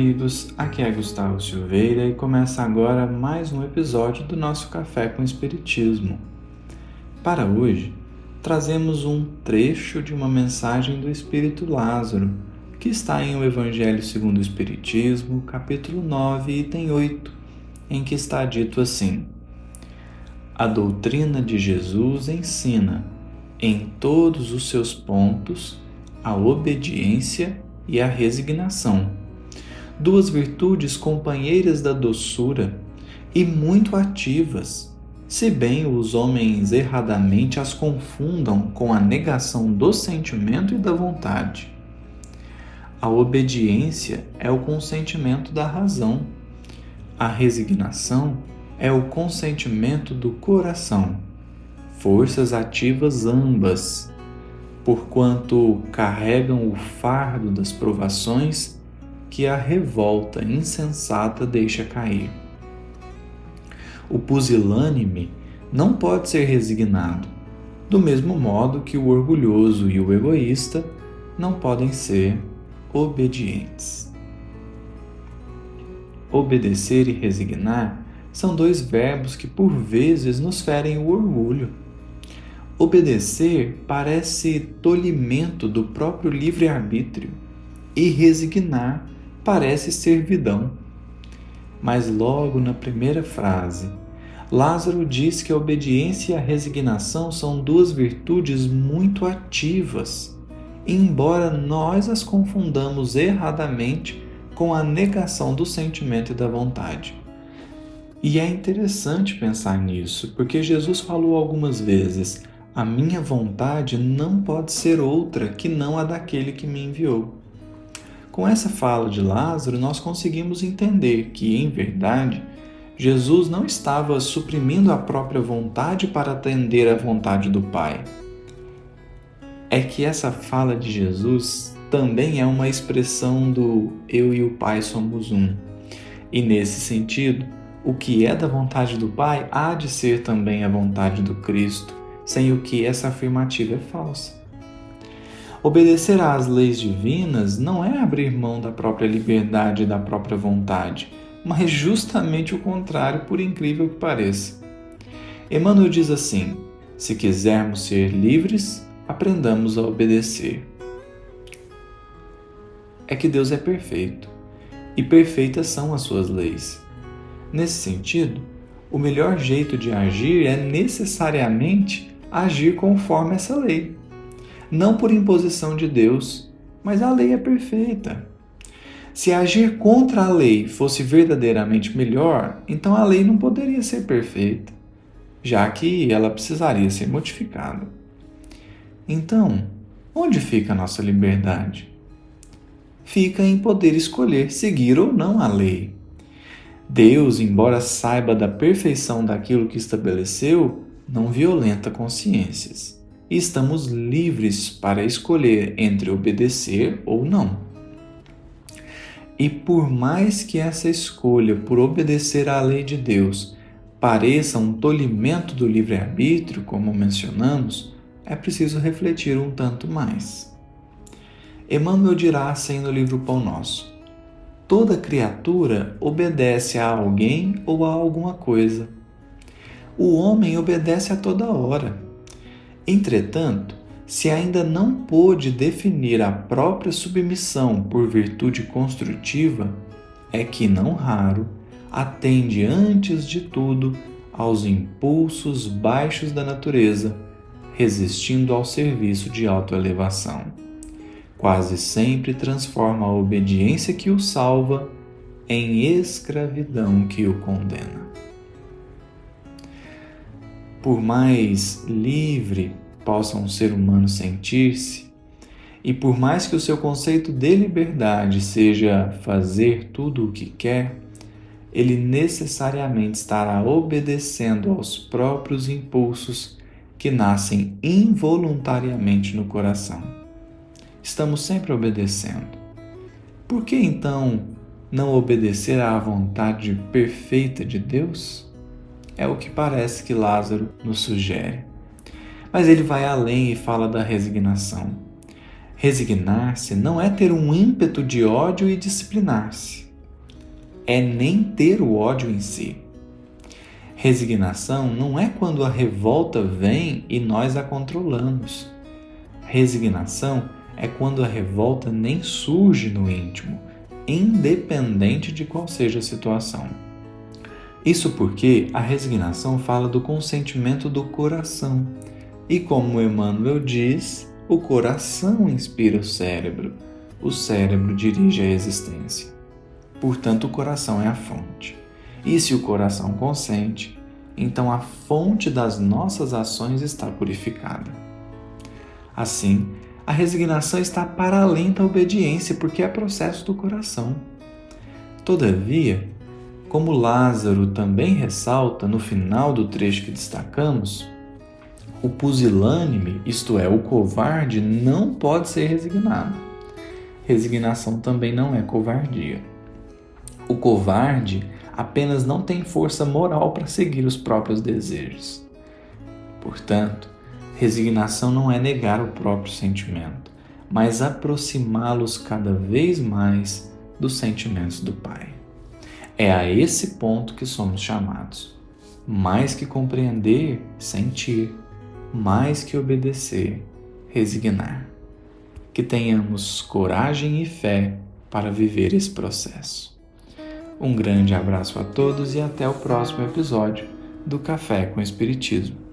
amigos, aqui é Gustavo Silveira e começa agora mais um episódio do nosso Café com Espiritismo. Para hoje, trazemos um trecho de uma mensagem do Espírito Lázaro, que está em O Evangelho segundo o Espiritismo, capítulo 9, item 8, em que está dito assim: A doutrina de Jesus ensina, em todos os seus pontos, a obediência e a resignação duas virtudes companheiras da doçura e muito ativas, se bem os homens erradamente as confundam com a negação do sentimento e da vontade. A obediência é o consentimento da razão. A resignação é o consentimento do coração. Forças ativas ambas, porquanto carregam o fardo das provações que a revolta insensata deixa cair. O pusilânime não pode ser resignado, do mesmo modo que o orgulhoso e o egoísta não podem ser obedientes. Obedecer e resignar são dois verbos que por vezes nos ferem o orgulho. Obedecer parece tolimento do próprio livre-arbítrio e resignar parece servidão. Mas logo na primeira frase, Lázaro diz que a obediência e a resignação são duas virtudes muito ativas, embora nós as confundamos erradamente com a negação do sentimento e da vontade. E é interessante pensar nisso, porque Jesus falou algumas vezes: a minha vontade não pode ser outra que não a daquele que me enviou. Com essa fala de Lázaro, nós conseguimos entender que, em verdade, Jesus não estava suprimindo a própria vontade para atender à vontade do Pai. É que essa fala de Jesus também é uma expressão do eu e o Pai somos um. E nesse sentido, o que é da vontade do Pai há de ser também a vontade do Cristo, sem o que essa afirmativa é falsa. Obedecer às leis divinas não é abrir mão da própria liberdade e da própria vontade, mas justamente o contrário, por incrível que pareça. Emmanuel diz assim: se quisermos ser livres, aprendamos a obedecer. É que Deus é perfeito e perfeitas são as suas leis. Nesse sentido, o melhor jeito de agir é necessariamente agir conforme essa lei não por imposição de Deus, mas a lei é perfeita. Se agir contra a lei fosse verdadeiramente melhor, então a lei não poderia ser perfeita, já que ela precisaria ser modificada. Então, onde fica a nossa liberdade? Fica em poder escolher seguir ou não a lei. Deus, embora saiba da perfeição daquilo que estabeleceu, não violenta consciências e estamos livres para escolher entre obedecer ou não. E por mais que essa escolha por obedecer à lei de Deus pareça um tolimento do livre-arbítrio, como mencionamos, é preciso refletir um tanto mais. Emmanuel dirá assim no livro Pão Nosso: Toda criatura obedece a alguém ou a alguma coisa. O homem obedece a toda hora Entretanto, se ainda não pôde definir a própria submissão por virtude construtiva, é que, não raro, atende antes de tudo aos impulsos baixos da natureza, resistindo ao serviço de autoelevação. Quase sempre transforma a obediência que o salva em escravidão que o condena por mais livre possa um ser humano sentir-se, e por mais que o seu conceito de liberdade seja fazer tudo o que quer, ele necessariamente estará obedecendo aos próprios impulsos que nascem involuntariamente no coração. Estamos sempre obedecendo. Por que então não obedecer à vontade perfeita de Deus? É o que parece que Lázaro nos sugere. Mas ele vai além e fala da resignação. Resignar-se não é ter um ímpeto de ódio e disciplinar-se. É nem ter o ódio em si. Resignação não é quando a revolta vem e nós a controlamos. Resignação é quando a revolta nem surge no íntimo, independente de qual seja a situação. Isso porque a resignação fala do consentimento do coração. E como Emmanuel diz, o coração inspira o cérebro, o cérebro dirige a existência. Portanto, o coração é a fonte. E se o coração consente, então a fonte das nossas ações está purificada. Assim, a resignação está para além da obediência, porque é processo do coração. Todavia, como Lázaro também ressalta no final do trecho que destacamos, o pusilânime, isto é, o covarde, não pode ser resignado. Resignação também não é covardia. O covarde apenas não tem força moral para seguir os próprios desejos. Portanto, resignação não é negar o próprio sentimento, mas aproximá-los cada vez mais dos sentimentos do Pai. É a esse ponto que somos chamados. Mais que compreender, sentir mais que obedecer, resignar. Que tenhamos coragem e fé para viver esse processo. Um grande abraço a todos e até o próximo episódio do Café com Espiritismo.